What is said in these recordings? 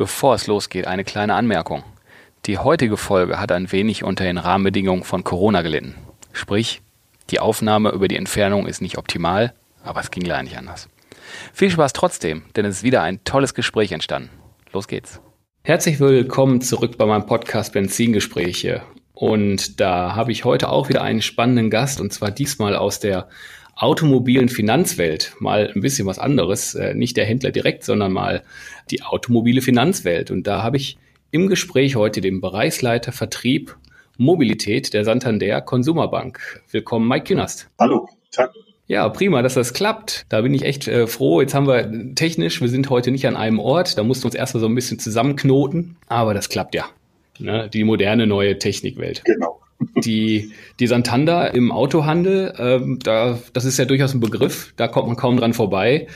Bevor es losgeht, eine kleine Anmerkung. Die heutige Folge hat ein wenig unter den Rahmenbedingungen von Corona gelitten. Sprich, die Aufnahme über die Entfernung ist nicht optimal, aber es ging leider nicht anders. Viel Spaß trotzdem, denn es ist wieder ein tolles Gespräch entstanden. Los geht's. Herzlich willkommen zurück bei meinem Podcast Benzingespräche. Und da habe ich heute auch wieder einen spannenden Gast und zwar diesmal aus der automobilen Finanzwelt. Mal ein bisschen was anderes. Äh, nicht der Händler direkt, sondern mal die automobile Finanzwelt. Und da habe ich im Gespräch heute den Bereichsleiter Vertrieb Mobilität der Santander Konsumerbank. Willkommen, Mike Künast. Hallo, Tag. Ja, prima, dass das klappt. Da bin ich echt äh, froh. Jetzt haben wir technisch, wir sind heute nicht an einem Ort. Da mussten wir uns erstmal so ein bisschen zusammenknoten. Aber das klappt ja. Ne? Die moderne neue Technikwelt. Genau. Die, die Santander im Autohandel, ähm, da, das ist ja durchaus ein Begriff, da kommt man kaum dran vorbei.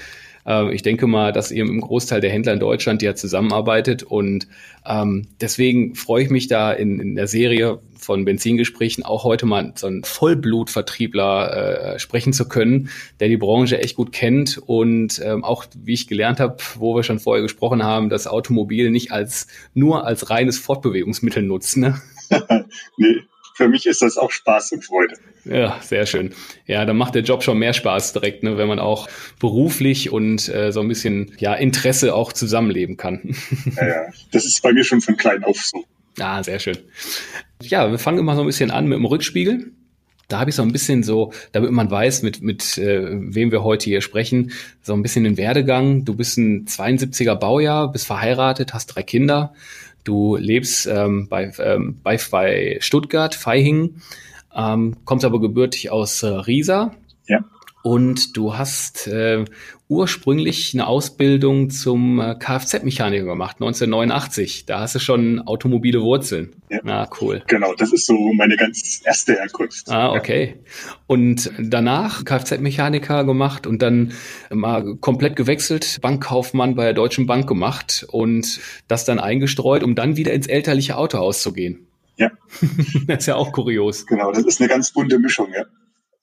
Äh, ich denke mal, dass ihr im Großteil der Händler in Deutschland ja zusammenarbeitet und ähm, deswegen freue ich mich da in, in der Serie von Benzingesprächen auch heute mal so einen Vollblutvertriebler äh, sprechen zu können, der die Branche echt gut kennt und ähm, auch, wie ich gelernt habe, wo wir schon vorher gesprochen haben, das Automobil nicht als nur als reines Fortbewegungsmittel nutzen. Ne? nee, für mich ist das auch Spaß und Freude. Ja, sehr schön. Ja, dann macht der Job schon mehr Spaß direkt, ne, wenn man auch beruflich und äh, so ein bisschen ja Interesse auch zusammenleben kann. Ja, ja, das ist bei mir schon von klein auf so. Ah, sehr schön. Ja, wir fangen immer so ein bisschen an mit dem Rückspiegel. Da habe ich so ein bisschen so, damit man weiß, mit, mit äh, wem wir heute hier sprechen, so ein bisschen den Werdegang. Du bist ein 72er Baujahr, bist verheiratet, hast drei Kinder. Du lebst ähm, bei, ähm, bei, bei Stuttgart, Feihingen, ähm, kommst aber gebürtig aus äh, Riesa. Ja. Und du hast äh, ursprünglich eine Ausbildung zum äh, Kfz-Mechaniker gemacht, 1989. Da hast du schon automobile Wurzeln. Ja. Ah, cool. Genau, das ist so meine ganz erste Herkunft. Ah, okay. Und danach Kfz-Mechaniker gemacht und dann mal komplett gewechselt, Bankkaufmann bei der Deutschen Bank gemacht und das dann eingestreut, um dann wieder ins elterliche Autohaus zu gehen. Ja. das ist ja auch kurios. Genau, das ist eine ganz bunte Mischung, ja.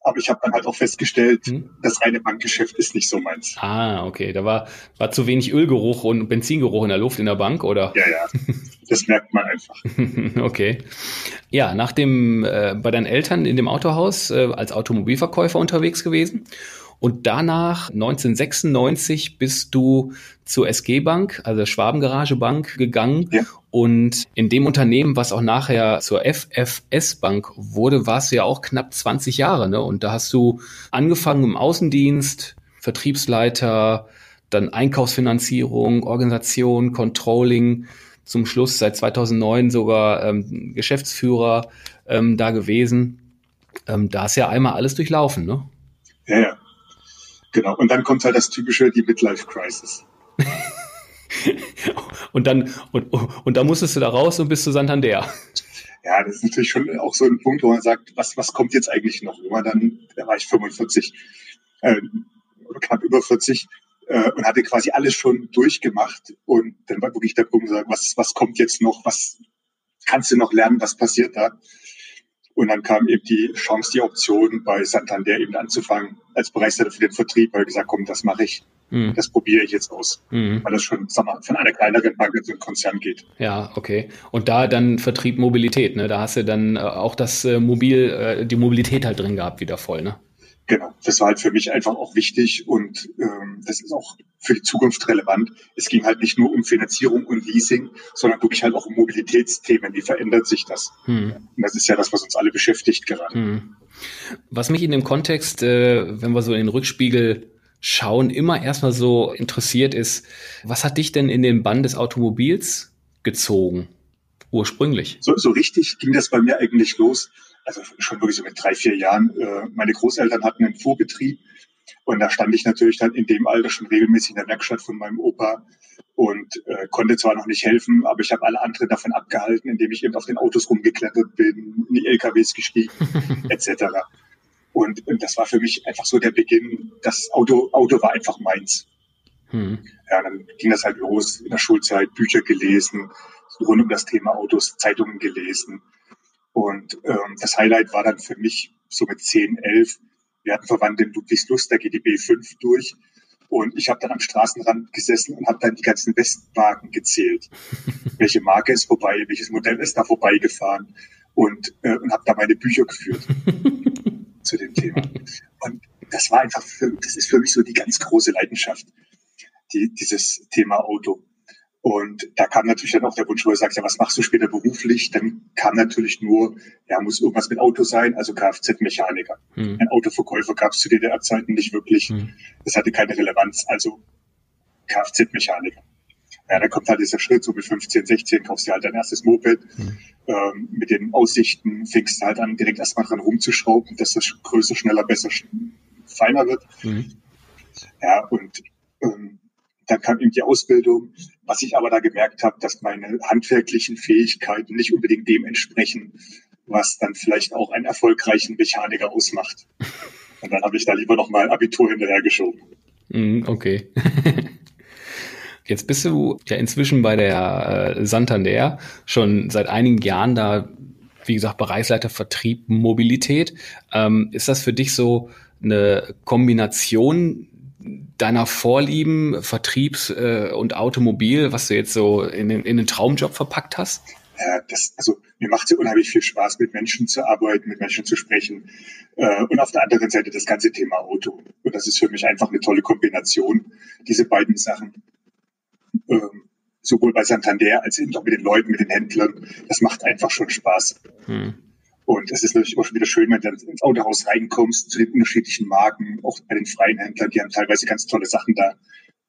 Aber ich habe dann halt auch festgestellt, hm? das reine Bankgeschäft ist nicht so meins. Ah, okay. Da war, war zu wenig Ölgeruch und Benzingeruch in der Luft in der Bank, oder? Ja, ja. Das merkt man einfach. okay. Ja, nach dem, äh, bei deinen Eltern in dem Autohaus äh, als Automobilverkäufer unterwegs gewesen. Und danach 1996 bist du zur SG Bank, also Schwabengarage Bank, gegangen. Ja. Und in dem Unternehmen, was auch nachher zur FFS Bank wurde, warst du ja auch knapp 20 Jahre. Ne? Und da hast du angefangen im Außendienst, Vertriebsleiter, dann Einkaufsfinanzierung, Organisation, Controlling, zum Schluss seit 2009 sogar ähm, Geschäftsführer ähm, da gewesen. Ähm, da ist ja einmal alles durchlaufen, ne? Ja, ja. Genau. Und dann kommt halt das typische, die Midlife Crisis. und dann, und, und dann musstest du da raus und bist zu Santander. Ja, das ist natürlich schon auch so ein Punkt, wo man sagt, was, was kommt jetzt eigentlich noch? Immer dann, da war ich 45, äh, oder knapp über 40, äh, und hatte quasi alles schon durchgemacht. Und dann war wirklich der Punkt, was, was kommt jetzt noch? Was kannst du noch lernen? Was passiert da? Und dann kam eben die Chance, die Option, bei Santander eben anzufangen als Bereichsleiter für den Vertrieb, weil ich gesagt, komm, das mache ich. Mhm. Das probiere ich jetzt aus, mhm. weil das schon sag mal, von einer kleineren Bank in so einen Konzern geht. Ja, okay. Und da dann Vertrieb Mobilität, ne? Da hast du dann äh, auch das äh, Mobil, äh, die Mobilität halt drin gehabt, wieder voll, ne? Genau, das war halt für mich einfach auch wichtig und ähm, das ist auch für die Zukunft relevant. Es ging halt nicht nur um Finanzierung und Leasing, sondern wirklich halt auch um Mobilitätsthemen. Wie verändert sich das? Hm. Und das ist ja das, was uns alle beschäftigt gerade. Hm. Was mich in dem Kontext, äh, wenn wir so in den Rückspiegel schauen, immer erstmal so interessiert ist, was hat dich denn in den Bann des Automobils gezogen, ursprünglich? So, so richtig ging das bei mir eigentlich los also schon wirklich so mit drei, vier Jahren. Äh, meine Großeltern hatten einen Fuhrbetrieb und da stand ich natürlich dann in dem Alter schon regelmäßig in der Werkstatt von meinem Opa und äh, konnte zwar noch nicht helfen, aber ich habe alle anderen davon abgehalten, indem ich eben auf den Autos rumgeklettert bin, in die LKWs gestiegen, etc. Und, und das war für mich einfach so der Beginn. Das Auto, Auto war einfach meins. Hm. Ja, dann ging das halt los in der Schulzeit, Bücher gelesen, rund um das Thema Autos, Zeitungen gelesen. Und ähm, das Highlight war dann für mich so mit 10, 11. Wir hatten Verwandte in Ludwigslust, da geht die B5 durch. Und ich habe dann am Straßenrand gesessen und habe dann die ganzen Westwagen gezählt. Welche Marke ist vorbei, welches Modell ist da vorbeigefahren und, äh, und habe da meine Bücher geführt zu dem Thema. Und das war einfach, für, das ist für mich so die ganz große Leidenschaft, die, dieses Thema Auto. Und da kam natürlich dann auch der Wunsch, wo er sagt, ja, was machst du später beruflich? Dann kam natürlich nur, ja, muss irgendwas mit Auto sein, also Kfz-Mechaniker. Hm. Ein Autoverkäufer gab es zu DDR-Zeiten nicht wirklich. Hm. Das hatte keine Relevanz, also Kfz-Mechaniker. Ja, da kommt halt dieser Schritt, so mit 15, 16 kaufst du halt dein erstes Moped. Hm. Ähm, mit den Aussichten fängst du halt an, direkt erstmal dran rumzuschrauben, dass das größer, schneller, besser, feiner wird. Hm. Ja, und ähm, dann kam eben die Ausbildung. Was ich aber da gemerkt habe, dass meine handwerklichen Fähigkeiten nicht unbedingt dem entsprechen, was dann vielleicht auch einen erfolgreichen Mechaniker ausmacht. Und dann habe ich da lieber nochmal Abitur hinterhergeschoben. Mhm, okay. Jetzt bist du ja inzwischen bei der äh, Santander schon seit einigen Jahren da, wie gesagt, Bereichsleiter Vertrieb, Mobilität. Ähm, ist das für dich so eine Kombination deiner Vorlieben, Vertriebs- äh, und Automobil, was du jetzt so in den, in den Traumjob verpackt hast? Ja, das, also mir macht es unheimlich viel Spaß, mit Menschen zu arbeiten, mit Menschen zu sprechen. Äh, und auf der anderen Seite das ganze Thema Auto. Und das ist für mich einfach eine tolle Kombination, diese beiden Sachen. Ähm, sowohl bei Santander als eben auch mit den Leuten, mit den Händlern. Das macht einfach schon Spaß. Hm. Und es ist natürlich auch schon wieder schön, wenn du ins Autohaus reinkommst, zu den unterschiedlichen Marken, auch bei den freien Händlern, die haben teilweise ganz tolle Sachen da.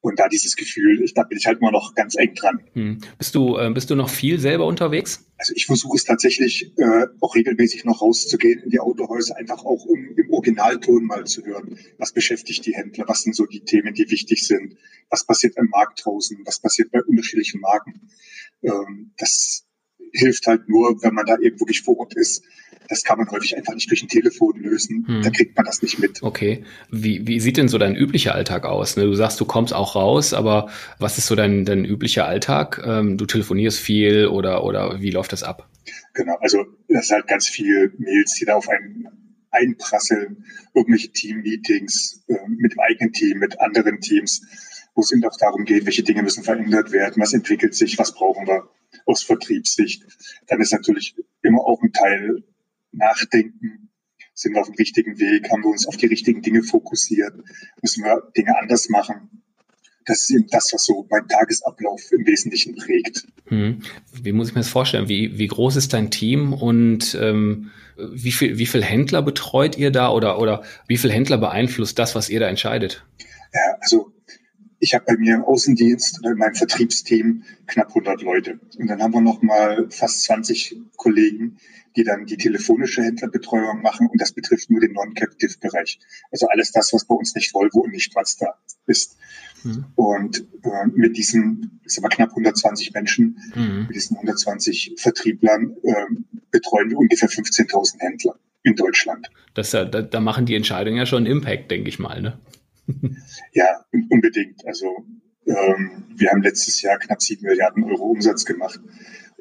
Und da dieses Gefühl, ich, da bin ich halt immer noch ganz eng dran. Hm. Bist du, äh, bist du noch viel selber unterwegs? Also ich versuche es tatsächlich äh, auch regelmäßig noch rauszugehen in die Autohäuser, einfach auch um im Originalton mal zu hören, was beschäftigt die Händler, was sind so die Themen, die wichtig sind, was passiert im Markt draußen, was passiert bei unterschiedlichen Marken. Ähm, das hilft halt nur, wenn man da eben wirklich vor Ort ist. Das kann man häufig einfach nicht durch ein Telefon lösen. Hm. Da kriegt man das nicht mit. Okay. Wie, wie sieht denn so dein üblicher Alltag aus? Ne, du sagst, du kommst auch raus, aber was ist so dein, dein üblicher Alltag? Ähm, du telefonierst viel oder, oder wie läuft das ab? Genau, also das ist halt ganz viel Mails, die da auf einen einprasseln, irgendwelche Team-Meetings äh, mit dem eigenen Team, mit anderen Teams, wo es eben auch darum geht, welche Dinge müssen verändert werden, was entwickelt sich, was brauchen wir aus Vertriebssicht. Dann ist natürlich immer auch ein Teil Nachdenken. Sind wir auf dem richtigen Weg? Haben wir uns auf die richtigen Dinge fokussiert? Müssen wir Dinge anders machen? Das ist eben das, was so mein Tagesablauf im Wesentlichen prägt. Hm. Wie muss ich mir das vorstellen? Wie, wie groß ist dein Team und ähm, wie viel, wie viel Händler betreut ihr da oder, oder wie viel Händler beeinflusst das, was ihr da entscheidet? Ja, also ich habe bei mir im Außendienst oder in meinem Vertriebsteam knapp 100 Leute. Und dann haben wir noch mal fast 20 Kollegen, die dann die telefonische Händlerbetreuung machen. Und das betrifft nur den Non-Captive-Bereich. Also alles das, was bei uns nicht Volvo und nicht Mazda ist. Mhm. Und äh, mit diesen, ist aber knapp 120 Menschen, mhm. mit diesen 120 Vertrieblern äh, betreuen wir ungefähr 15.000 Händler in Deutschland. Das, da, da machen die Entscheidungen ja schon einen Impact, denke ich mal. Ne? Ja, unbedingt. Also ähm, wir haben letztes Jahr knapp sieben Milliarden Euro Umsatz gemacht.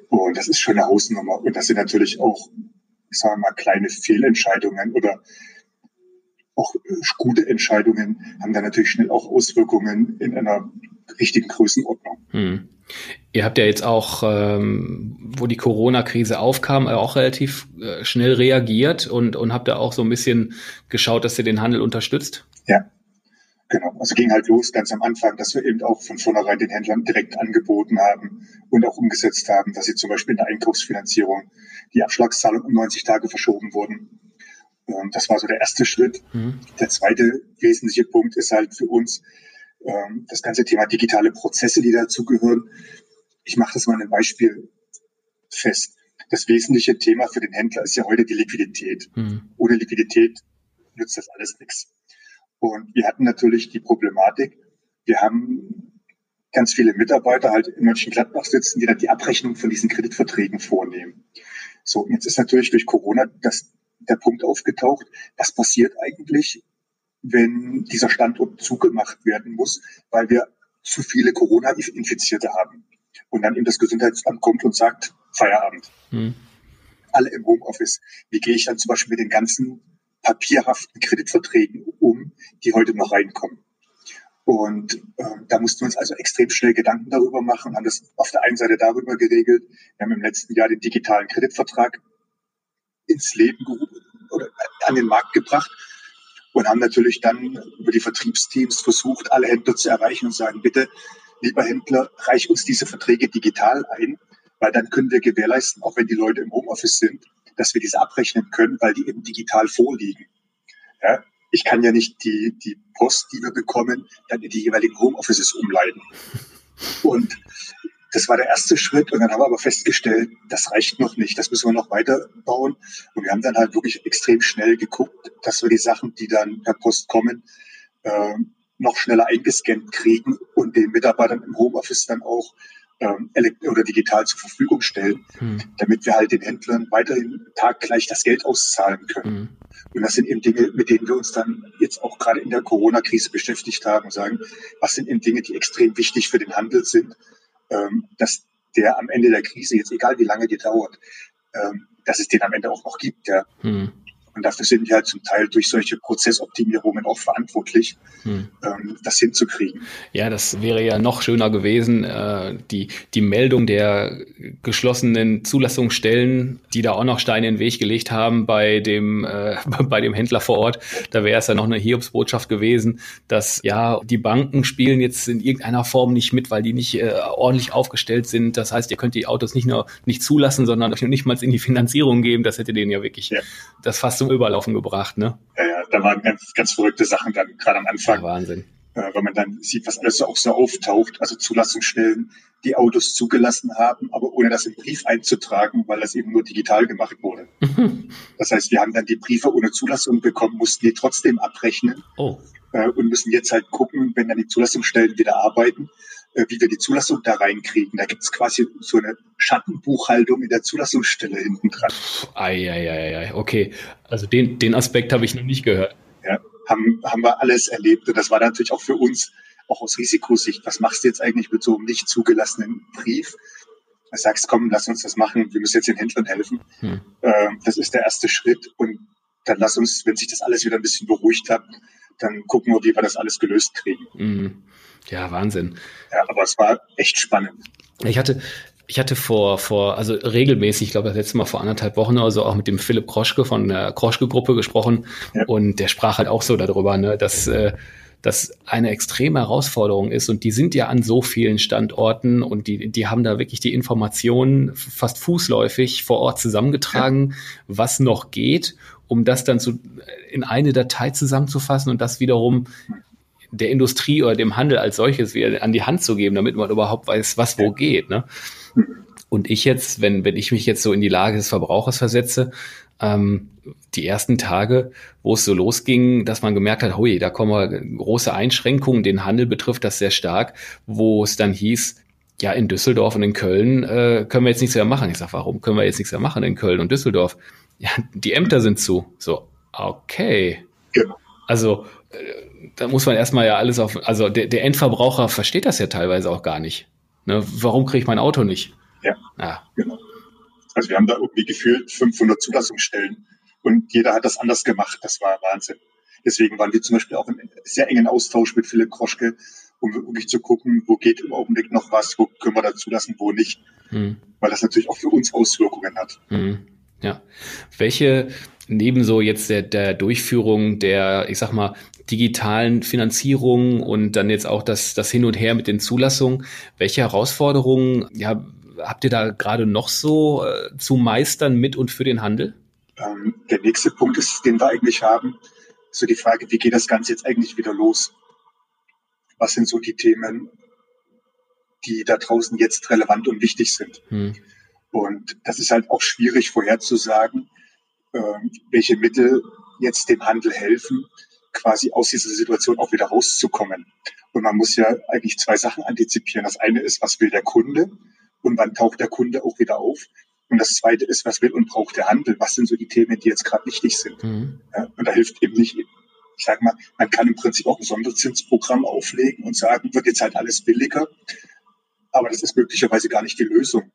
Und das ist schon eine Hausnummer. Und das sind natürlich auch, ich sage mal, kleine Fehlentscheidungen oder auch äh, gute Entscheidungen haben dann natürlich schnell auch Auswirkungen in einer richtigen Größenordnung. Hm. Ihr habt ja jetzt auch, ähm, wo die Corona-Krise aufkam, auch relativ äh, schnell reagiert und, und habt da auch so ein bisschen geschaut, dass ihr den Handel unterstützt? Ja, Genau, also ging halt los ganz am Anfang, dass wir eben auch von vornherein den Händlern direkt angeboten haben und auch umgesetzt haben, dass sie zum Beispiel in der Einkaufsfinanzierung die Abschlagszahlung um 90 Tage verschoben wurden. Ähm, das war so der erste Schritt. Mhm. Der zweite wesentliche Punkt ist halt für uns ähm, das ganze Thema digitale Prozesse, die dazugehören. Ich mache das mal einem Beispiel fest. Das wesentliche Thema für den Händler ist ja heute die Liquidität. Mhm. Ohne Liquidität nützt das alles nichts. Und wir hatten natürlich die Problematik, wir haben ganz viele Mitarbeiter halt in Mönchengladbach sitzen, die dann die Abrechnung von diesen Kreditverträgen vornehmen. So, jetzt ist natürlich durch Corona das, der Punkt aufgetaucht, was passiert eigentlich, wenn dieser Standort zugemacht werden muss, weil wir zu viele Corona-Infizierte haben. Und dann eben das Gesundheitsamt kommt und sagt, Feierabend. Hm. Alle im Homeoffice. Wie gehe ich dann zum Beispiel mit den ganzen papierhaften Kreditverträgen um, die heute noch reinkommen? Und äh, da mussten wir uns also extrem schnell Gedanken darüber machen haben das auf der einen Seite darüber geregelt. Wir haben im letzten Jahr den digitalen Kreditvertrag ins Leben oder an den Markt gebracht und haben natürlich dann über die Vertriebsteams versucht, alle Händler zu erreichen und sagen, bitte, lieber Händler, reich uns diese Verträge digital ein, weil dann können wir gewährleisten, auch wenn die Leute im Homeoffice sind, dass wir diese abrechnen können, weil die eben digital vorliegen. Ja, ich kann ja nicht die, die Post, die wir bekommen, dann in die jeweiligen Homeoffices umleiten. Und das war der erste Schritt. Und dann haben wir aber festgestellt, das reicht noch nicht. Das müssen wir noch weiterbauen. Und wir haben dann halt wirklich extrem schnell geguckt, dass wir die Sachen, die dann per Post kommen, äh, noch schneller eingescannt kriegen und den Mitarbeitern im Homeoffice dann auch ähm, oder digital zur Verfügung stellen, hm. damit wir halt den Händlern weiterhin taggleich das Geld auszahlen können. Hm. Und das sind eben Dinge, mit denen wir uns dann jetzt auch gerade in der Corona-Krise beschäftigt haben und sagen, was sind eben Dinge, die extrem wichtig für den Handel sind, ähm, dass der am Ende der Krise, jetzt egal wie lange die dauert, ähm, dass es den am Ende auch noch gibt. Ja. Hm. Und dafür sind wir halt zum Teil durch solche Prozessoptimierungen auch verantwortlich, hm. ähm, das hinzukriegen. Ja, das wäre ja noch schöner gewesen, äh, die, die Meldung der geschlossenen Zulassungsstellen, die da auch noch Steine in den Weg gelegt haben bei dem, äh, bei dem Händler vor Ort. Da wäre es ja noch eine Hiobsbotschaft gewesen, dass ja, die Banken spielen jetzt in irgendeiner Form nicht mit, weil die nicht äh, ordentlich aufgestellt sind. Das heißt, ihr könnt die Autos nicht nur nicht zulassen, sondern euch nicht mal in die Finanzierung geben. Das hätte denen ja wirklich ja. das fast zum Überlaufen gebracht, ne? Ja, ja, da waren ganz, ganz verrückte Sachen dann, gerade am Anfang. Ja, Wahnsinn. Äh, wenn man dann sieht, was alles so auch so auftaucht, also Zulassungsstellen, die Autos zugelassen haben, aber ohne das im Brief einzutragen, weil das eben nur digital gemacht wurde. Das heißt, wir haben dann die Briefe ohne Zulassung bekommen, mussten die trotzdem abrechnen oh. äh, und müssen jetzt halt gucken, wenn dann die Zulassungsstellen wieder arbeiten, wie wir die Zulassung da reinkriegen. Da gibt es quasi so eine Schattenbuchhaltung in der Zulassungsstelle hinten dran. Eieiei, okay. Also den, den Aspekt habe ich noch nicht gehört. Ja, haben, haben wir alles erlebt. Und das war natürlich auch für uns, auch aus Risikosicht, was machst du jetzt eigentlich mit so einem nicht zugelassenen Brief? Du sagst, komm, lass uns das machen, wir müssen jetzt den Händlern helfen. Hm. Ähm, das ist der erste Schritt. Und dann lass uns, wenn sich das alles wieder ein bisschen beruhigt hat, dann gucken wir, wie wir das alles gelöst kriegen. Mhm. Ja, Wahnsinn. Ja, aber es war echt spannend. Ich hatte, ich hatte vor, vor, also regelmäßig, ich glaube, das letzte Mal vor anderthalb Wochen oder so auch mit dem Philipp Kroschke von der Kroschke-Gruppe gesprochen. Ja. Und der sprach halt auch so darüber, ne, dass, äh, das eine extreme Herausforderung ist und die sind ja an so vielen Standorten und die, die haben da wirklich die Informationen fast fußläufig vor Ort zusammengetragen, ja. was noch geht, um das dann zu, in eine Datei zusammenzufassen und das wiederum der Industrie oder dem Handel als solches wieder an die Hand zu geben, damit man überhaupt weiß, was wo geht. Ne? Und ich jetzt, wenn, wenn ich mich jetzt so in die Lage des Verbrauchers versetze, ähm, die ersten Tage, wo es so losging, dass man gemerkt hat, hui, da kommen große Einschränkungen, den Handel betrifft das sehr stark, wo es dann hieß, ja, in Düsseldorf und in Köln äh, können wir jetzt nichts mehr machen. Ich sage, warum können wir jetzt nichts mehr machen in Köln und Düsseldorf? Ja, die Ämter sind zu. So, okay. Genau. Also äh, da muss man erstmal ja alles auf, also der, der Endverbraucher versteht das ja teilweise auch gar nicht. Ne? Warum kriege ich mein Auto nicht? Ja, ja, genau. Also wir haben da irgendwie gefühlt 500 Zulassungsstellen und jeder hat das anders gemacht. Das war Wahnsinn. Deswegen waren wir zum Beispiel auch im sehr engen Austausch mit Philipp Kroschke, um wirklich zu gucken, wo geht im Augenblick noch was, wo können wir da zulassen, wo nicht. Hm. Weil das natürlich auch für uns Auswirkungen hat. Hm. Ja. Welche, neben so jetzt der, der Durchführung der, ich sag mal, digitalen Finanzierung und dann jetzt auch das, das Hin und Her mit den Zulassungen. Welche Herausforderungen ja, habt ihr da gerade noch so äh, zu meistern mit und für den Handel? Ähm, der nächste Punkt ist, den wir eigentlich haben, so die Frage, wie geht das Ganze jetzt eigentlich wieder los? Was sind so die Themen, die da draußen jetzt relevant und wichtig sind? Hm. Und das ist halt auch schwierig vorherzusagen, äh, welche Mittel jetzt dem Handel helfen, quasi aus dieser Situation auch wieder rauszukommen. Und man muss ja eigentlich zwei Sachen antizipieren. Das eine ist, was will der Kunde und wann taucht der Kunde auch wieder auf? Und das zweite ist, was will und braucht der Handel? Was sind so die Themen, die jetzt gerade wichtig sind? Mhm. Ja, und da hilft eben nicht, ich sage mal, man kann im Prinzip auch ein Sonderzinsprogramm auflegen und sagen, wird jetzt halt alles billiger. Aber das ist möglicherweise gar nicht die Lösung.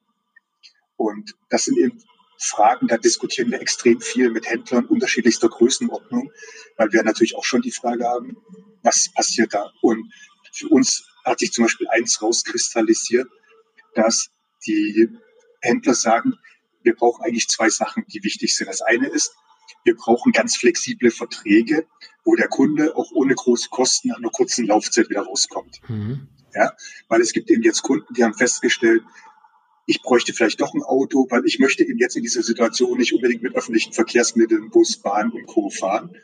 Und das sind eben Fragen, da diskutieren wir extrem viel mit Händlern unterschiedlichster Größenordnung, weil wir natürlich auch schon die Frage haben, was passiert da? Und für uns hat sich zum Beispiel eins rauskristallisiert, dass die Händler sagen, wir brauchen eigentlich zwei Sachen, die wichtig sind. Das eine ist, wir brauchen ganz flexible Verträge, wo der Kunde auch ohne große Kosten nach einer kurzen Laufzeit wieder rauskommt. Mhm. Ja, weil es gibt eben jetzt Kunden, die haben festgestellt, ich bräuchte vielleicht doch ein Auto, weil ich möchte eben jetzt in dieser Situation nicht unbedingt mit öffentlichen Verkehrsmitteln, Bus, Bahn und Co. fahren.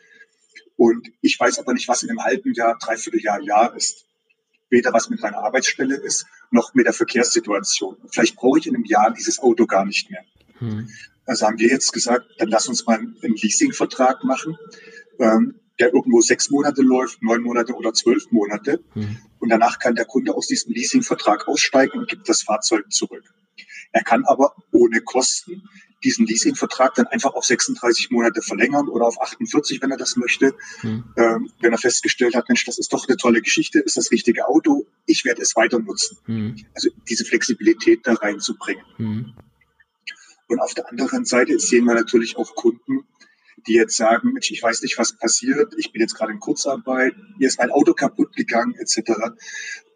Und ich weiß aber nicht, was in einem halben Jahr, dreiviertel Jahr, Jahr ist. Weder was mit meiner Arbeitsstelle ist, noch mit der Verkehrssituation. Vielleicht brauche ich in einem Jahr dieses Auto gar nicht mehr. Hm. Also haben wir jetzt gesagt, dann lass uns mal einen Leasingvertrag machen, ähm, der irgendwo sechs Monate läuft, neun Monate oder zwölf Monate. Hm. Und danach kann der Kunde aus diesem Leasingvertrag aussteigen und gibt das Fahrzeug zurück. Er kann aber ohne Kosten diesen Leasingvertrag dann einfach auf 36 Monate verlängern oder auf 48, wenn er das möchte. Mhm. Ähm, wenn er festgestellt hat, Mensch, das ist doch eine tolle Geschichte, ist das richtige Auto, ich werde es weiter nutzen. Mhm. Also diese Flexibilität da reinzubringen. Mhm. Und auf der anderen Seite sehen wir natürlich auch Kunden, die jetzt sagen, Mensch, ich weiß nicht, was passiert, ich bin jetzt gerade in Kurzarbeit, mir ist mein Auto kaputt gegangen, etc.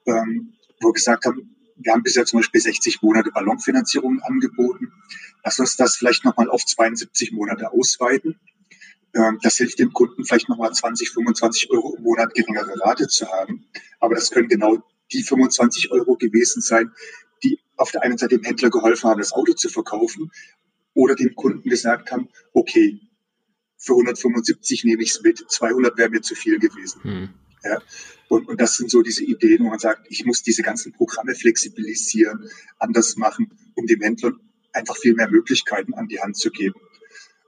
Ähm, wo wir gesagt haben, wir haben bisher zum Beispiel 60 Monate Ballonfinanzierung angeboten. Lass uns das vielleicht nochmal auf 72 Monate ausweiten. Ähm, das hilft dem Kunden vielleicht nochmal 20, 25 Euro im Monat geringere Rate zu haben. Aber das können genau die 25 Euro gewesen sein, die auf der einen Seite dem Händler geholfen haben, das Auto zu verkaufen oder dem Kunden gesagt haben, okay, für 175 nehme ich es mit, 200 wäre mir zu viel gewesen. Hm. Ja. Und, und das sind so diese Ideen, wo man sagt, ich muss diese ganzen Programme flexibilisieren, anders machen, um dem Händler einfach viel mehr Möglichkeiten an die Hand zu geben.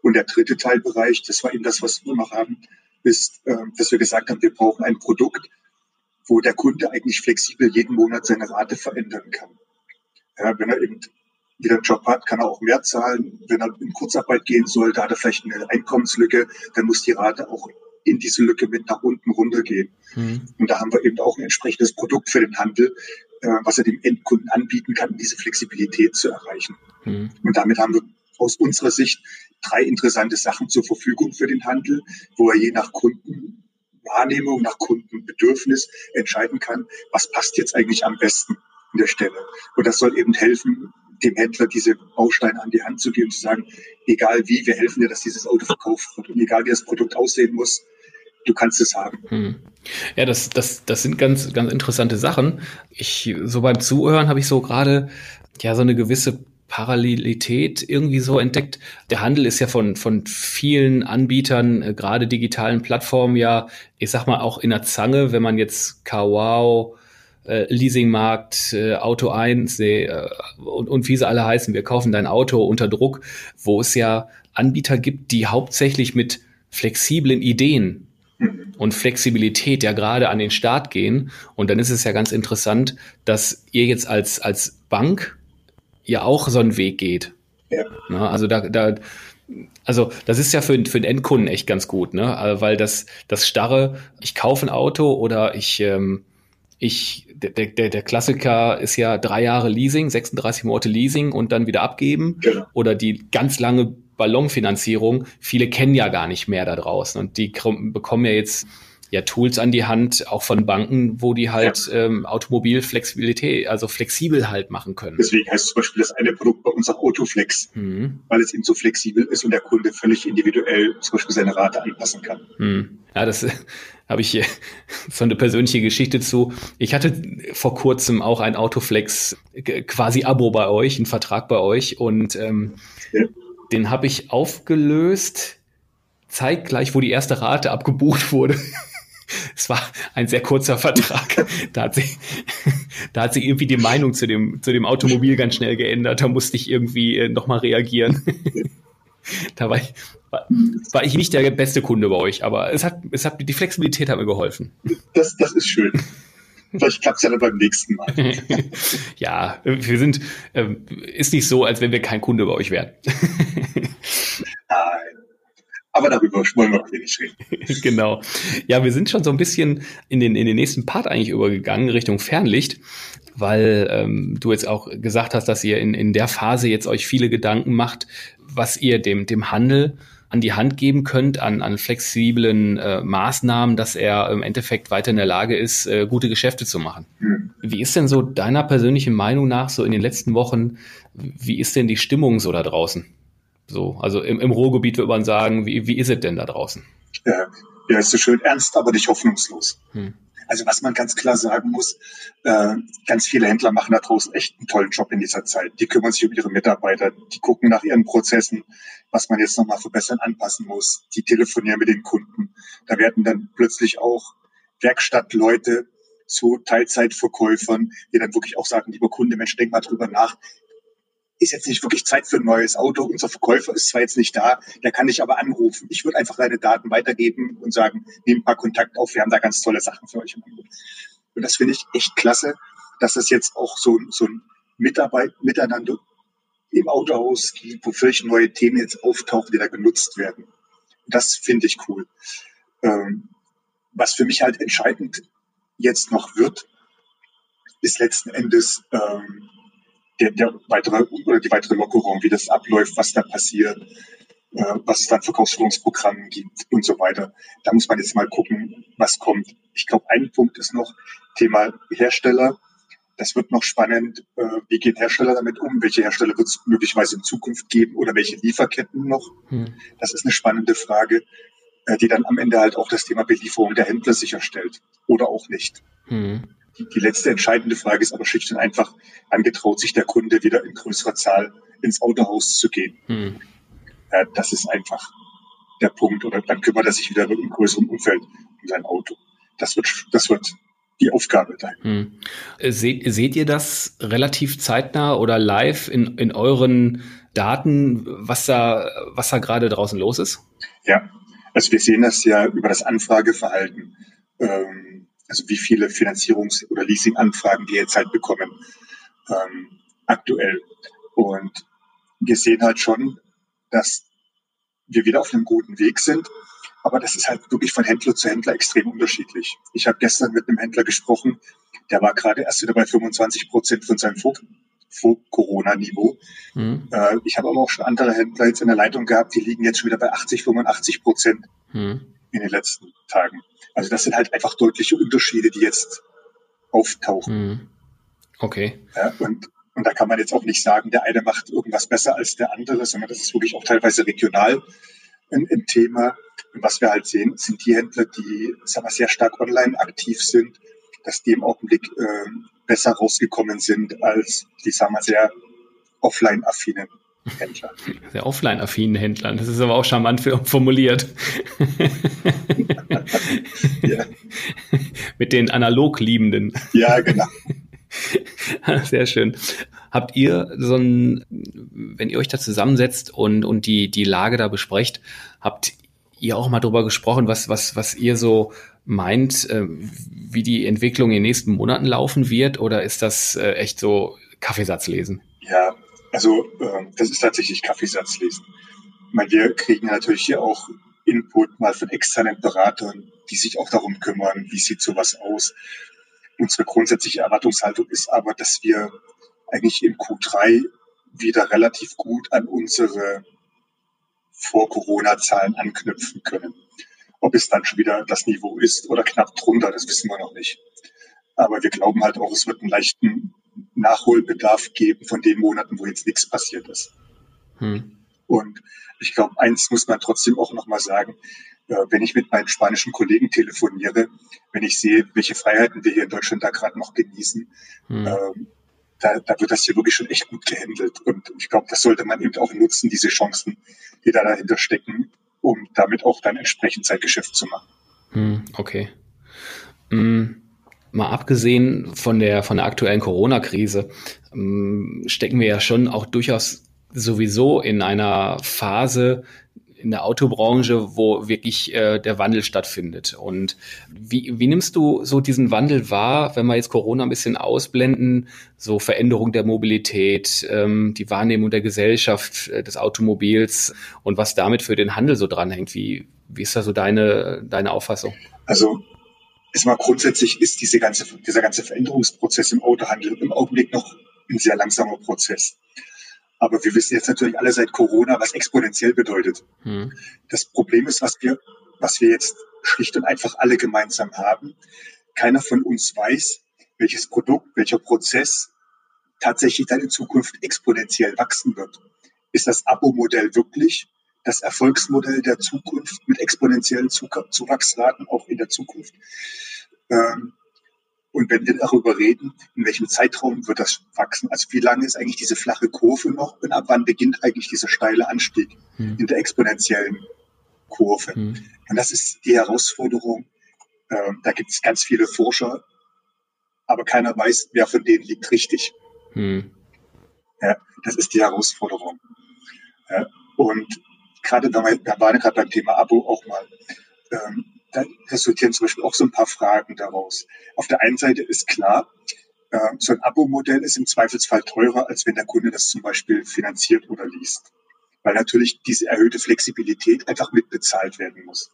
Und der dritte Teilbereich, das war eben das, was wir noch haben, ist, äh, dass wir gesagt haben, wir brauchen ein Produkt, wo der Kunde eigentlich flexibel jeden Monat seine Rate verändern kann. Ja, wenn er eben wieder einen Job hat, kann er auch mehr zahlen. Wenn er in Kurzarbeit gehen soll, da hat er vielleicht eine Einkommenslücke, dann muss die Rate auch in diese Lücke mit nach unten runtergehen. Mhm. Und da haben wir eben auch ein entsprechendes Produkt für den Handel, äh, was er dem Endkunden anbieten kann, diese Flexibilität zu erreichen. Mhm. Und damit haben wir aus unserer Sicht drei interessante Sachen zur Verfügung für den Handel, wo er je nach Kundenwahrnehmung, nach Kundenbedürfnis entscheiden kann, was passt jetzt eigentlich am besten an der Stelle. Und das soll eben helfen, dem Händler diese Bausteine an die Hand zu geben zu sagen, egal wie, wir helfen dir, dass dieses Auto verkauft wird. Und egal wie das Produkt aussehen muss, du kannst es haben. Hm. Ja, das, das, das sind ganz, ganz interessante Sachen. Ich, so beim Zuhören habe ich so gerade, ja, so eine gewisse Parallelität irgendwie so entdeckt. Der Handel ist ja von, von vielen Anbietern, äh, gerade digitalen Plattformen ja, ich sag mal auch in der Zange, wenn man jetzt Kawau, äh, Leasingmarkt, äh, Auto 1 äh, und, und wie sie alle heißen, wir kaufen dein Auto unter Druck, wo es ja Anbieter gibt, die hauptsächlich mit flexiblen Ideen und Flexibilität ja gerade an den Start gehen. Und dann ist es ja ganz interessant, dass ihr jetzt als, als Bank ja auch so einen Weg geht. Ja. Na, also da, da, also das ist ja für, für den Endkunden echt ganz gut, ne? Weil das, das starre, ich kaufe ein Auto oder ich ähm, ich, der, der, der Klassiker ist ja drei Jahre Leasing, 36 Monate Leasing und dann wieder abgeben. Genau. Oder die ganz lange Ballonfinanzierung. Viele kennen ja gar nicht mehr da draußen und die bekommen ja jetzt ja Tools an die Hand, auch von Banken, wo die halt ja. ähm, Automobilflexibilität, also flexibel halt machen können. Deswegen heißt zum Beispiel das eine Produkt bei uns auch Autoflex, mhm. weil es eben so flexibel ist und der Kunde völlig individuell zum Beispiel seine Rate anpassen kann. Mhm. Ja, das habe ich hier so eine persönliche Geschichte zu. Ich hatte vor kurzem auch ein Autoflex quasi Abo bei euch, einen Vertrag bei euch und ähm, ja. den habe ich aufgelöst zeitgleich, wo die erste Rate abgebucht wurde. es war ein sehr kurzer Vertrag. Da hat sich, da hat sich irgendwie die Meinung zu dem, zu dem Automobil ganz schnell geändert. Da musste ich irgendwie äh, nochmal reagieren. da war ich, war, war, ich nicht der beste Kunde bei euch, aber es hat, es hat, die Flexibilität hat mir geholfen. Das, das ist schön. Vielleicht klappt es ja dann beim nächsten Mal. ja, wir sind, äh, ist nicht so, als wenn wir kein Kunde bei euch wären. Nein. Aber darüber wollen wir auch wenig reden. genau. Ja, wir sind schon so ein bisschen in den, in den nächsten Part eigentlich übergegangen, Richtung Fernlicht, weil ähm, du jetzt auch gesagt hast, dass ihr in, in der Phase jetzt euch viele Gedanken macht, was ihr dem, dem Handel an die Hand geben könnt, an, an flexiblen äh, Maßnahmen, dass er im Endeffekt weiter in der Lage ist, äh, gute Geschäfte zu machen. Mhm. Wie ist denn so deiner persönlichen Meinung nach so in den letzten Wochen, wie ist denn die Stimmung so da draußen? So, also im, im Ruhrgebiet würde man sagen, wie, wie ist es denn da draußen? Ja, ja, ist so schön ernst, aber nicht hoffnungslos. Hm. Also was man ganz klar sagen muss, äh, ganz viele Händler machen da draußen echt einen tollen Job in dieser Zeit. Die kümmern sich um ihre Mitarbeiter, die gucken nach ihren Prozessen, was man jetzt nochmal verbessern, anpassen muss. Die telefonieren mit den Kunden. Da werden dann plötzlich auch Werkstattleute zu Teilzeitverkäufern, die dann wirklich auch sagen, lieber Kunde, Mensch, denk mal drüber nach, ist jetzt nicht wirklich Zeit für ein neues Auto. Unser Verkäufer ist zwar jetzt nicht da, der kann dich aber anrufen. Ich würde einfach deine Daten weitergeben und sagen, ein paar Kontakt auf, wir haben da ganz tolle Sachen für euch im Angebot. Und das finde ich echt klasse, dass das jetzt auch so, so ein Mitarbeit, Miteinander im Autohaus gibt, wo völlig neue Themen jetzt auftauchen, die da genutzt werden. Das finde ich cool. Ähm, was für mich halt entscheidend jetzt noch wird, ist letzten Endes ähm, der, der weitere oder die weitere Lockerung, wie das abläuft, was da passiert, äh, was es dann für Verkaufsführungsprogramme gibt und so weiter. Da muss man jetzt mal gucken, was kommt. Ich glaube, ein Punkt ist noch Thema Hersteller. Das wird noch spannend. Äh, wie gehen Hersteller damit um? Welche Hersteller wird es möglicherweise in Zukunft geben oder welche Lieferketten noch? Hm. Das ist eine spannende Frage, äh, die dann am Ende halt auch das Thema Belieferung der Händler sicherstellt oder auch nicht. Hm. Die, die letzte entscheidende Frage ist aber schlicht und einfach, angetraut sich der Kunde wieder in größerer Zahl ins Autohaus zu gehen. Hm. Ja, das ist einfach der Punkt. Oder dann kümmert er sich wieder im größeren Umfeld um sein Auto. Das wird, das wird die Aufgabe sein. Hm. Seht, seht ihr das relativ zeitnah oder live in, in euren Daten, was da, was da gerade draußen los ist? Ja, also wir sehen das ja über das Anfrageverhalten. Ähm, also wie viele Finanzierungs- oder Leasinganfragen wir jetzt halt bekommen ähm, aktuell. Und wir sehen halt schon, dass wir wieder auf einem guten Weg sind. Aber das ist halt wirklich von Händler zu Händler extrem unterschiedlich. Ich habe gestern mit einem Händler gesprochen, der war gerade erst wieder bei 25 Prozent von seinem Vor-Corona-Niveau. Mhm. Äh, ich habe aber auch schon andere Händler jetzt in der Leitung gehabt, die liegen jetzt schon wieder bei 80, 85 Prozent mhm. In den letzten Tagen. Also das sind halt einfach deutliche Unterschiede, die jetzt auftauchen. Hm. Okay. Ja, und, und da kann man jetzt auch nicht sagen, der eine macht irgendwas besser als der andere, sondern das ist wirklich auch teilweise regional ein, ein Thema. Und was wir halt sehen, sind die Händler, die sagen wir, sehr stark online aktiv sind, dass die im Augenblick äh, besser rausgekommen sind als die sagen wir, sehr offline-affinen Händler. Sehr offline-affinen Händlern. Das ist aber auch charmant formuliert. ja. Mit den analog Liebenden. Ja, genau. Sehr schön. Habt ihr so ein, wenn ihr euch da zusammensetzt und, und die, die Lage da besprecht, habt ihr auch mal drüber gesprochen, was, was, was ihr so meint, äh, wie die Entwicklung in den nächsten Monaten laufen wird? Oder ist das äh, echt so Kaffeesatz lesen? Ja, also äh, das ist tatsächlich Kaffeesatzlesen. Ich meine, wir kriegen natürlich hier auch Input mal von externen Beratern, die sich auch darum kümmern, wie sieht sowas aus. Unsere grundsätzliche Erwartungshaltung ist aber, dass wir eigentlich im Q3 wieder relativ gut an unsere Vor-Corona-Zahlen anknüpfen können. Ob es dann schon wieder das Niveau ist oder knapp drunter, das wissen wir noch nicht. Aber wir glauben halt auch, es wird einen leichten Nachholbedarf geben von den Monaten, wo jetzt nichts passiert ist. Hm. Und ich glaube, eins muss man trotzdem auch nochmal sagen, äh, wenn ich mit meinen spanischen Kollegen telefoniere, wenn ich sehe, welche Freiheiten wir hier in Deutschland da gerade noch genießen, hm. ähm, da, da wird das hier wirklich schon echt gut gehandelt. Und ich glaube, das sollte man eben auch nutzen, diese Chancen, die da dahinter stecken, um damit auch dann entsprechend sein Geschäft zu machen. Hm, okay. Hm mal abgesehen von der, von der aktuellen Corona-Krise, ähm, stecken wir ja schon auch durchaus sowieso in einer Phase, in der Autobranche, wo wirklich äh, der Wandel stattfindet. Und wie, wie nimmst du so diesen Wandel wahr, wenn wir jetzt Corona ein bisschen ausblenden, so Veränderung der Mobilität, ähm, die Wahrnehmung der Gesellschaft, äh, des Automobils und was damit für den Handel so dranhängt? Wie, wie ist da so deine, deine Auffassung? Also erstmal grundsätzlich ist diese ganze, dieser ganze Veränderungsprozess im Autohandel im Augenblick noch ein sehr langsamer Prozess. Aber wir wissen jetzt natürlich alle seit Corona, was exponentiell bedeutet. Hm. Das Problem ist, was wir, was wir jetzt schlicht und einfach alle gemeinsam haben. Keiner von uns weiß, welches Produkt, welcher Prozess tatsächlich dann in Zukunft exponentiell wachsen wird. Ist das Abo-Modell wirklich das Erfolgsmodell der Zukunft mit exponentiellen Zuwachsraten auch in der Zukunft? Ähm, und wenn wir darüber reden, in welchem Zeitraum wird das wachsen? Also wie lange ist eigentlich diese flache Kurve noch und ab wann beginnt eigentlich dieser steile Anstieg hm. in der exponentiellen Kurve? Hm. Und das ist die Herausforderung. Ähm, da gibt es ganz viele Forscher, aber keiner weiß, wer von denen liegt richtig. Hm. Ja, das ist die Herausforderung. Ja, und gerade, wir waren gerade beim Thema Abo auch mal, ähm, da resultieren zum Beispiel auch so ein paar Fragen daraus. Auf der einen Seite ist klar, äh, so ein Abo-Modell ist im Zweifelsfall teurer, als wenn der Kunde das zum Beispiel finanziert oder liest. Weil natürlich diese erhöhte Flexibilität einfach mitbezahlt werden muss.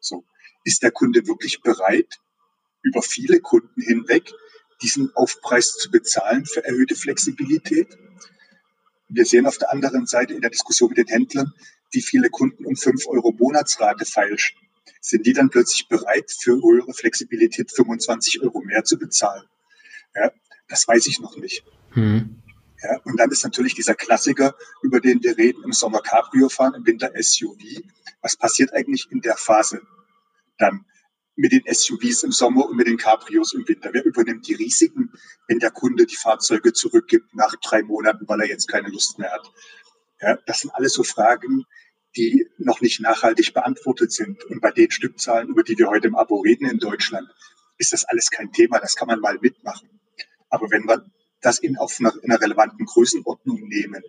So. Ist der Kunde wirklich bereit, über viele Kunden hinweg diesen Aufpreis zu bezahlen für erhöhte Flexibilität? Wir sehen auf der anderen Seite in der Diskussion mit den Händlern, wie viele Kunden um 5 Euro Monatsrate feilschen sind die dann plötzlich bereit, für höhere Flexibilität 25 Euro mehr zu bezahlen? Ja, das weiß ich noch nicht. Hm. Ja, und dann ist natürlich dieser Klassiker, über den wir reden, im Sommer Cabrio fahren, im Winter SUV. Was passiert eigentlich in der Phase dann mit den SUVs im Sommer und mit den Cabrios im Winter? Wer übernimmt die Risiken, wenn der Kunde die Fahrzeuge zurückgibt nach drei Monaten, weil er jetzt keine Lust mehr hat? Ja, das sind alles so Fragen, die noch nicht nachhaltig beantwortet sind. Und bei den Stückzahlen, über die wir heute im Abo reden in Deutschland, ist das alles kein Thema. Das kann man mal mitmachen. Aber wenn wir das in, auf einer, in einer relevanten Größenordnung nehmen,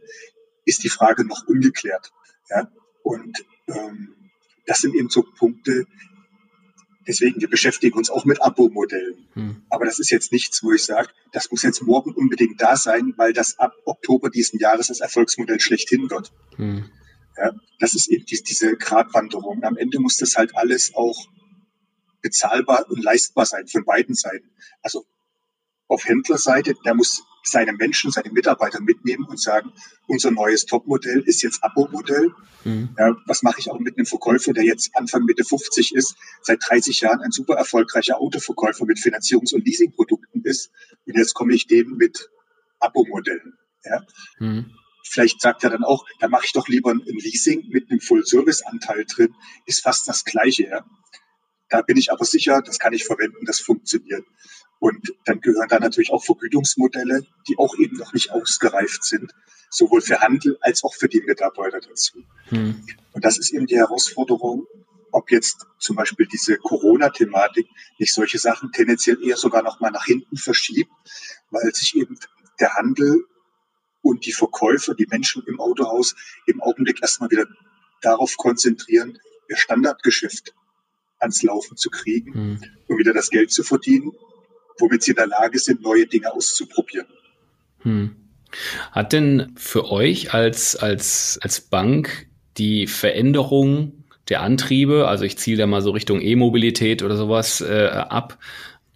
ist die Frage noch ungeklärt. Ja? Und ähm, das sind eben so Punkte, deswegen, wir beschäftigen uns auch mit Abo-Modellen. Hm. Aber das ist jetzt nichts, wo ich sage, das muss jetzt morgen unbedingt da sein, weil das ab Oktober diesen Jahres das Erfolgsmodell schlechthin wird. Hm. Ja, das ist eben die, diese Gratwanderung. Am Ende muss das halt alles auch bezahlbar und leistbar sein von beiden Seiten. Also auf Händlerseite, der muss seine Menschen, seine Mitarbeiter mitnehmen und sagen, unser neues Topmodell ist jetzt Abo-Modell. Mhm. Ja, was mache ich auch mit einem Verkäufer, der jetzt Anfang Mitte 50 ist, seit 30 Jahren ein super erfolgreicher Autoverkäufer mit Finanzierungs- und Leasingprodukten ist und jetzt komme ich dem mit Abo-Modellen. Ja. Mhm. Vielleicht sagt er dann auch, da mache ich doch lieber ein Leasing mit einem Full-Service-Anteil drin, ist fast das Gleiche. Ja. Da bin ich aber sicher, das kann ich verwenden, das funktioniert. Und dann gehören da natürlich auch Vergütungsmodelle, die auch eben noch nicht ausgereift sind, sowohl für Handel als auch für die Mitarbeiter dazu. Hm. Und das ist eben die Herausforderung, ob jetzt zum Beispiel diese Corona-Thematik nicht solche Sachen tendenziell eher sogar noch mal nach hinten verschiebt, weil sich eben der Handel und die Verkäufer, die Menschen im Autohaus im Augenblick erstmal wieder darauf konzentrieren, ihr Standardgeschäft ans Laufen zu kriegen mhm. und wieder das Geld zu verdienen, womit sie in der Lage sind, neue Dinge auszuprobieren. Mhm. Hat denn für euch als, als, als Bank die Veränderung der Antriebe, also ich ziele da mal so Richtung E-Mobilität oder sowas äh, ab,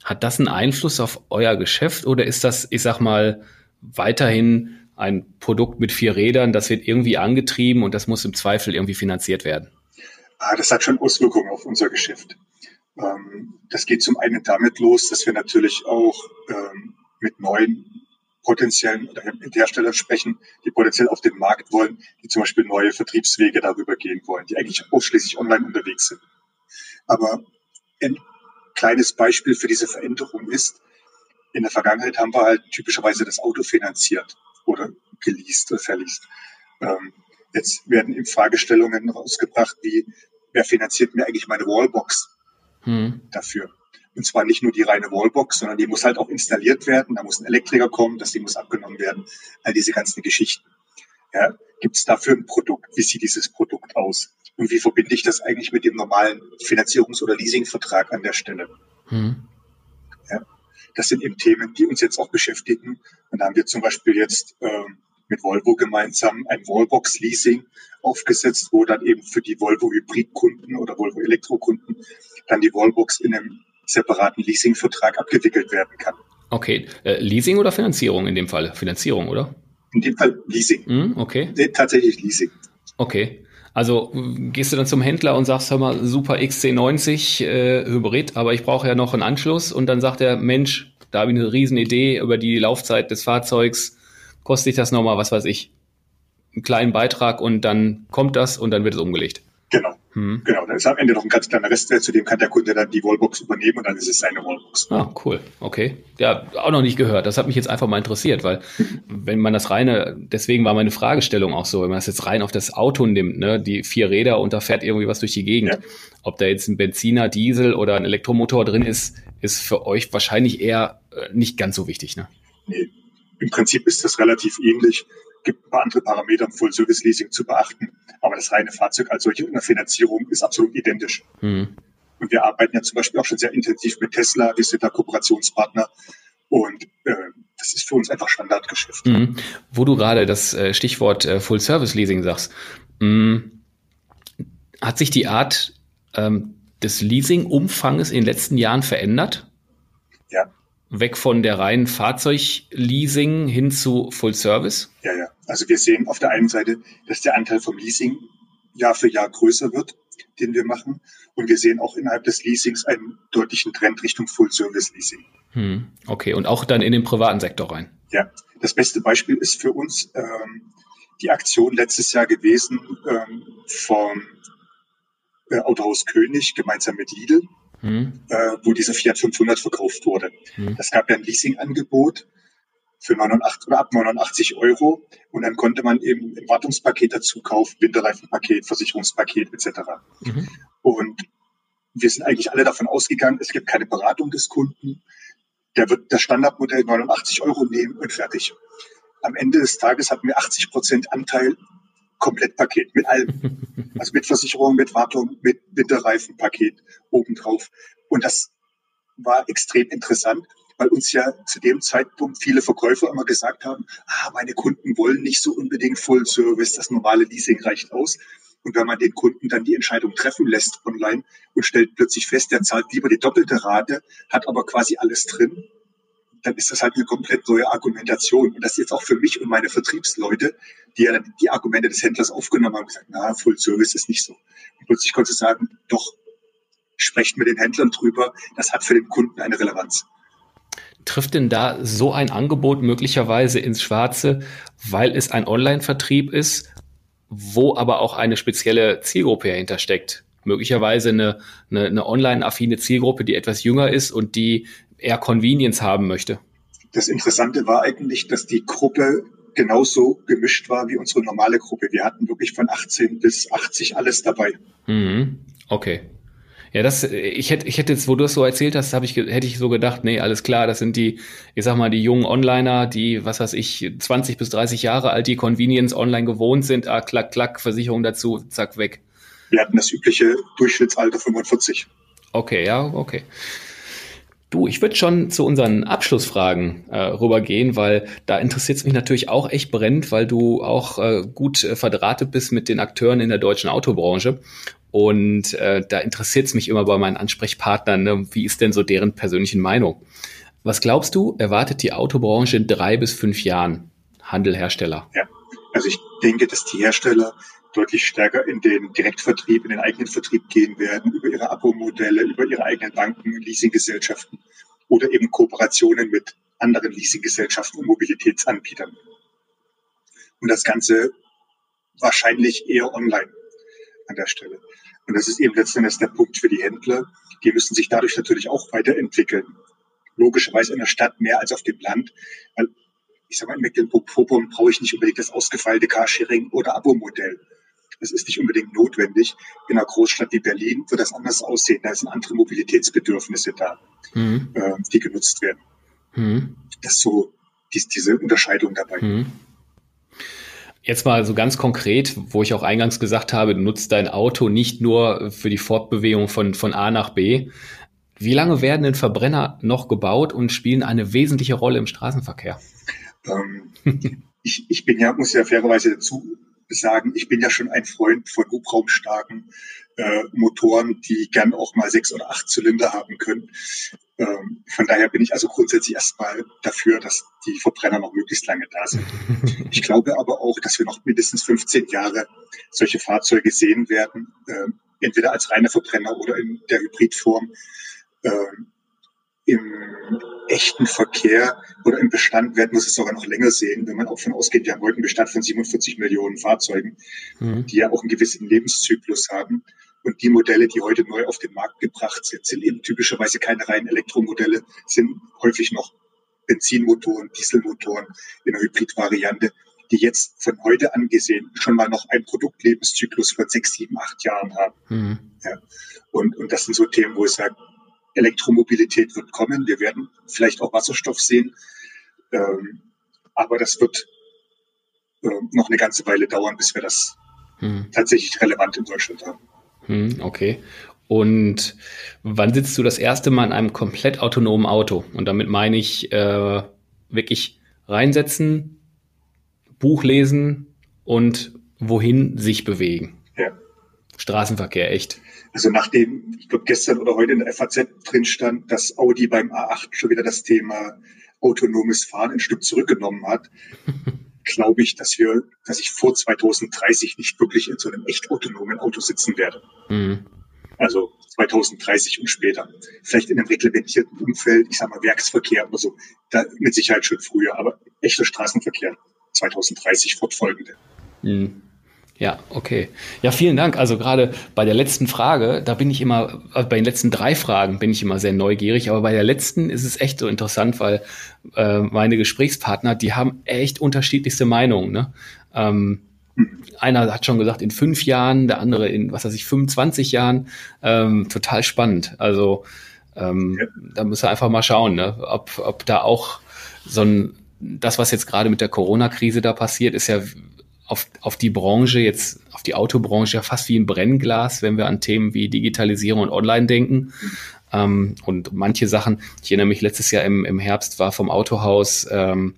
hat das einen Einfluss auf euer Geschäft oder ist das, ich sag mal, weiterhin ein Produkt mit vier Rädern, das wird irgendwie angetrieben und das muss im Zweifel irgendwie finanziert werden. Ah, das hat schon Auswirkungen auf unser Geschäft. Ähm, das geht zum einen damit los, dass wir natürlich auch ähm, mit neuen potenziellen oder Herstellern sprechen, die potenziell auf den Markt wollen, die zum Beispiel neue Vertriebswege darüber gehen wollen, die eigentlich ausschließlich online unterwegs sind. Aber ein kleines Beispiel für diese Veränderung ist, in der Vergangenheit haben wir halt typischerweise das Auto finanziert oder geleast oder verliest. Ähm, jetzt werden eben Fragestellungen rausgebracht, wie, wer finanziert mir eigentlich meine Wallbox hm. dafür? Und zwar nicht nur die reine Wallbox, sondern die muss halt auch installiert werden. Da muss ein Elektriker kommen, das Ding muss abgenommen werden. All diese ganzen Geschichten. Ja, Gibt es dafür ein Produkt? Wie sieht dieses Produkt aus? Und wie verbinde ich das eigentlich mit dem normalen Finanzierungs- oder Leasingvertrag an der Stelle? Mhm. Ja, das sind eben Themen, die uns jetzt auch beschäftigen. Und da haben wir zum Beispiel jetzt ähm, mit Volvo gemeinsam ein Wallbox-Leasing aufgesetzt, wo dann eben für die Volvo Hybrid-Kunden oder Volvo Elektro-Kunden dann die Wallbox in einem separaten Leasingvertrag abgewickelt werden kann. Okay, äh, Leasing oder Finanzierung in dem Fall? Finanzierung, oder? In dem Fall Leasing. Mm, okay. Nee, tatsächlich Leasing. Okay. Also gehst du dann zum Händler und sagst, hör mal, super XC90 äh, Hybrid, aber ich brauche ja noch einen Anschluss und dann sagt er, Mensch, da habe ich eine riesen Idee über die Laufzeit des Fahrzeugs, kostet ich das nochmal, was weiß ich, einen kleinen Beitrag und dann kommt das und dann wird es umgelegt. Genau. Hm. Genau. Dann ist am Ende noch ein ganz kleiner Restwert, zu dem kann der Kunde dann die Wallbox übernehmen und dann ist es seine Wallbox. Ah, cool. Okay. Ja, auch noch nicht gehört. Das hat mich jetzt einfach mal interessiert, weil wenn man das reine, deswegen war meine Fragestellung auch so, wenn man das jetzt rein auf das Auto nimmt, ne, die vier Räder und da fährt irgendwie was durch die Gegend. Ja. Ob da jetzt ein Benziner, Diesel oder ein Elektromotor drin ist, ist für euch wahrscheinlich eher äh, nicht ganz so wichtig, ne? Nee. Im Prinzip ist das relativ ähnlich gibt ein paar andere Parameter im Full-Service-Leasing zu beachten. Aber das reine Fahrzeug als solche in der Finanzierung ist absolut identisch. Mhm. Und wir arbeiten ja zum Beispiel auch schon sehr intensiv mit Tesla. Wir sind da Kooperationspartner. Und äh, das ist für uns einfach Standardgeschäft. Mhm. Wo du gerade das äh, Stichwort äh, Full-Service-Leasing sagst, mh, hat sich die Art ähm, des Leasing-Umfanges in den letzten Jahren verändert? Ja, weg von der reinen Fahrzeugleasing hin zu Full Service? Ja, ja. Also wir sehen auf der einen Seite, dass der Anteil vom Leasing Jahr für Jahr größer wird, den wir machen. Und wir sehen auch innerhalb des Leasings einen deutlichen Trend Richtung Full Service Leasing. Hm, okay, und auch dann in den privaten Sektor rein. Ja, das beste Beispiel ist für uns ähm, die Aktion letztes Jahr gewesen ähm, vom äh, Autohaus König gemeinsam mit Lidl mhm. äh, wo dieser Fiat 500 verkauft wurde. Mhm. Es gab ja ein Leasingangebot für 89 oder ab 89 Euro und dann konnte man eben ein Wartungspaket dazu kaufen, Winterreifenpaket, Versicherungspaket etc. Mhm. Und wir sind eigentlich alle davon ausgegangen, es gibt keine Beratung des Kunden. Der wird das Standardmodell 89 Euro nehmen und fertig. Am Ende des Tages hatten wir 80 Prozent Anteil Komplettpaket mit allem. Also mit Versicherung, mit Wartung, mit Winterreifenpaket obendrauf. Und das war extrem interessant, weil uns ja zu dem Zeitpunkt viele Verkäufer immer gesagt haben, ah, meine Kunden wollen nicht so unbedingt Full Service, das normale Leasing reicht aus. Und wenn man den Kunden dann die Entscheidung treffen lässt online und stellt plötzlich fest, der zahlt lieber die doppelte Rate, hat aber quasi alles drin, dann ist das halt eine komplett neue Argumentation. Und das ist jetzt auch für mich und meine Vertriebsleute, die ja dann die Argumente des Händlers aufgenommen haben gesagt, na, Full Service ist nicht so. Und plötzlich konnte ich sagen, doch, sprecht mit den Händlern drüber, das hat für den Kunden eine Relevanz. Trifft denn da so ein Angebot möglicherweise ins Schwarze, weil es ein Online-Vertrieb ist, wo aber auch eine spezielle Zielgruppe dahinter steckt? Möglicherweise eine, eine, eine online-affine Zielgruppe, die etwas jünger ist und die eher Convenience haben möchte. Das Interessante war eigentlich, dass die Gruppe genauso gemischt war wie unsere normale Gruppe. Wir hatten wirklich von 18 bis 80 alles dabei. Mhm. Okay. Ja, das, ich hätte, ich hätte jetzt, wo du es so erzählt hast, habe ich, hätte ich so gedacht, nee, alles klar, das sind die, ich sag mal, die jungen Onliner, die, was weiß ich, 20 bis 30 Jahre alt, die Convenience online gewohnt sind, ah, klack, klack, Versicherung dazu, zack, weg. Wir hatten das übliche Durchschnittsalter 45. Okay, ja, okay. Du, ich würde schon zu unseren Abschlussfragen äh, rübergehen, weil da interessiert es mich natürlich auch echt brennend, weil du auch äh, gut äh, verdrahtet bist mit den Akteuren in der deutschen Autobranche. Und äh, da interessiert es mich immer bei meinen Ansprechpartnern, ne, wie ist denn so deren persönlichen Meinung? Was glaubst du, erwartet die Autobranche in drei bis fünf Jahren? Handel, Hersteller? Ja, also ich denke, dass die Hersteller deutlich stärker in den Direktvertrieb, in den eigenen Vertrieb gehen werden, über ihre Abo-Modelle, über ihre eigenen Banken, Leasinggesellschaften oder eben Kooperationen mit anderen Leasinggesellschaften und Mobilitätsanbietern. Und das Ganze wahrscheinlich eher online an der Stelle. Und das ist eben letztendlich der Punkt für die Händler. Die müssen sich dadurch natürlich auch weiterentwickeln. Logischerweise in der Stadt mehr als auf dem Land, weil ich sage mal, in Mecklenburg-Vorpommern brauche ich nicht unbedingt das ausgefeilte Carsharing oder Abo-Modell. Das ist nicht unbedingt notwendig. In einer Großstadt wie Berlin wird das anders aussehen. Da sind andere Mobilitätsbedürfnisse da, mhm. äh, die genutzt werden. Mhm. Das ist so dies, diese Unterscheidung dabei. Mhm. Jetzt mal so ganz konkret, wo ich auch eingangs gesagt habe, nutzt dein Auto nicht nur für die Fortbewegung von, von A nach B. Wie lange werden denn Verbrenner noch gebaut und spielen eine wesentliche Rolle im Straßenverkehr? Ähm, ich, ich bin ja, muss ja fairerweise dazu sagen, ich bin ja schon ein Freund von hubraumstarken äh, Motoren, die gern auch mal sechs oder acht Zylinder haben können. Ähm, von daher bin ich also grundsätzlich erstmal dafür, dass die Verbrenner noch möglichst lange da sind. Ich glaube aber auch, dass wir noch mindestens 15 Jahre solche Fahrzeuge sehen werden, äh, entweder als reine Verbrenner oder in der Hybridform. Äh, Im echten Verkehr oder im Bestand werden wir es sogar noch länger sehen, wenn man auch von ausgeht, wir haben heute einen Bestand von 47 Millionen Fahrzeugen, mhm. die ja auch einen gewissen Lebenszyklus haben. Und die Modelle, die heute neu auf den Markt gebracht sind, sind eben typischerweise keine reinen Elektromodelle, sind häufig noch Benzinmotoren, Dieselmotoren in einer Hybridvariante, die jetzt von heute angesehen schon mal noch einen Produktlebenszyklus von sechs, sieben, acht Jahren haben. Mhm. Ja. Und, und das sind so Themen, wo ich sage, Elektromobilität wird kommen. Wir werden vielleicht auch Wasserstoff sehen. Ähm, aber das wird äh, noch eine ganze Weile dauern, bis wir das mhm. tatsächlich relevant in Deutschland haben. Hm, okay. Und wann sitzt du das erste Mal in einem komplett autonomen Auto? Und damit meine ich äh, wirklich reinsetzen, Buch lesen und wohin sich bewegen. Straßenverkehr, echt. Also nachdem, ich glaube, gestern oder heute in der FAZ drin stand, dass Audi beim A8 schon wieder das Thema autonomes Fahren ein Stück zurückgenommen hat, glaube ich, dass wir, dass ich vor 2030 nicht wirklich in so einem echt autonomen Auto sitzen werde. Mhm. Also 2030 und später. Vielleicht in einem reglementierten Umfeld, ich sage mal Werksverkehr oder so, da mit Sicherheit schon früher, aber echter Straßenverkehr 2030 fortfolgende. Mhm. Ja, okay. Ja, vielen Dank. Also gerade bei der letzten Frage, da bin ich immer, äh, bei den letzten drei Fragen bin ich immer sehr neugierig, aber bei der letzten ist es echt so interessant, weil äh, meine Gesprächspartner, die haben echt unterschiedlichste Meinungen. Ne? Ähm, einer hat schon gesagt, in fünf Jahren, der andere in, was weiß ich, 25 Jahren. Ähm, total spannend. Also ähm, ja. da müssen wir einfach mal schauen, ne? ob, ob da auch so ein, das, was jetzt gerade mit der Corona-Krise da passiert, ist ja auf, auf die Branche, jetzt auf die Autobranche ja fast wie ein Brennglas, wenn wir an Themen wie Digitalisierung und Online denken. Ähm, und manche Sachen, ich erinnere mich, letztes Jahr im, im Herbst war vom Autohaus ähm,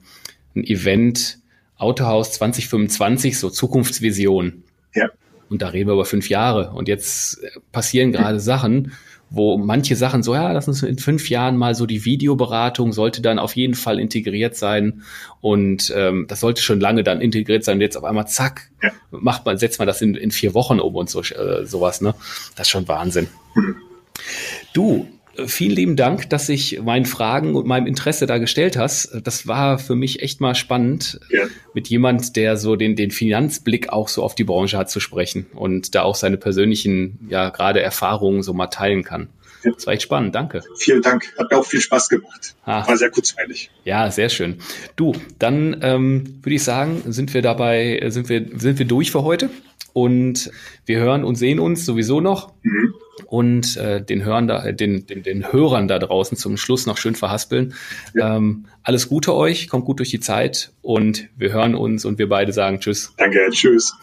ein Event, Autohaus 2025, so Zukunftsvision. Ja. Und da reden wir über fünf Jahre. Und jetzt passieren gerade Sachen, wo manche Sachen so, ja, lass uns in fünf Jahren mal so die Videoberatung sollte dann auf jeden Fall integriert sein und ähm, das sollte schon lange dann integriert sein und jetzt auf einmal zack, ja. macht man, setzt man das in, in vier Wochen um und so äh, sowas, ne? Das ist schon Wahnsinn. Mhm. Du, vielen lieben Dank, dass ich meinen Fragen und meinem Interesse da gestellt hast. Das war für mich echt mal spannend, ja. mit jemand, der so den, den Finanzblick auch so auf die Branche hat zu sprechen und da auch seine persönlichen, ja, gerade Erfahrungen so mal teilen kann. Ja. Das war echt spannend, danke. Vielen Dank, hat mir auch viel Spaß gemacht. Ah. War sehr kurzweilig. Ja, sehr schön. Du, dann ähm, würde ich sagen, sind wir dabei, sind wir, sind wir durch für heute und wir hören und sehen uns sowieso noch. Mhm und äh, den, Hörern da, den, den, den Hörern da draußen zum Schluss noch schön verhaspeln. Ja. Ähm, alles Gute euch, kommt gut durch die Zeit und wir hören uns und wir beide sagen Tschüss. Danke, Tschüss.